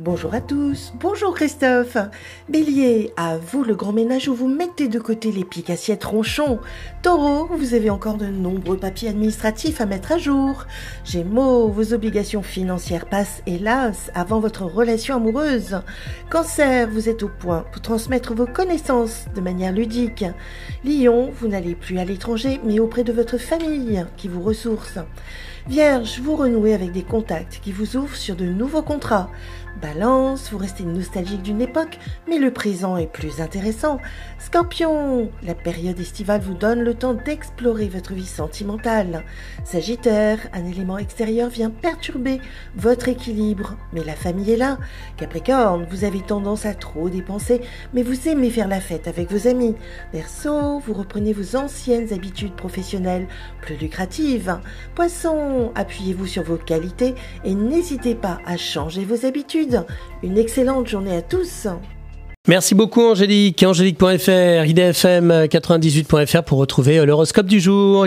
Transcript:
Bonjour à tous, bonjour Christophe. Bélier, à vous le grand ménage où vous mettez de côté les piques assiettes ronchons. Taureau, vous avez encore de nombreux papiers administratifs à mettre à jour. Gémeaux, vos obligations financières passent hélas avant votre relation amoureuse. Cancer, vous êtes au point pour transmettre vos connaissances de manière ludique. Lion, vous n'allez plus à l'étranger mais auprès de votre famille qui vous ressource. Vierge, vous renouez avec des contacts qui vous ouvrent sur de nouveaux contrats. Balance, vous restez nostalgique d'une époque, mais le présent est plus intéressant. Scorpion, la période estivale vous donne le temps d'explorer votre vie sentimentale. Sagittaire, un élément extérieur vient perturber votre équilibre, mais la famille est là. Capricorne, vous avez tendance à trop dépenser, mais vous aimez faire la fête avec vos amis. Verseau, vous reprenez vos anciennes habitudes professionnelles plus lucratives. Poisson, appuyez-vous sur vos qualités et n'hésitez pas à changer vos habitudes. Une excellente journée à tous. Merci beaucoup Angélique. Angélique.fr, idfm98.fr pour retrouver l'horoscope du jour.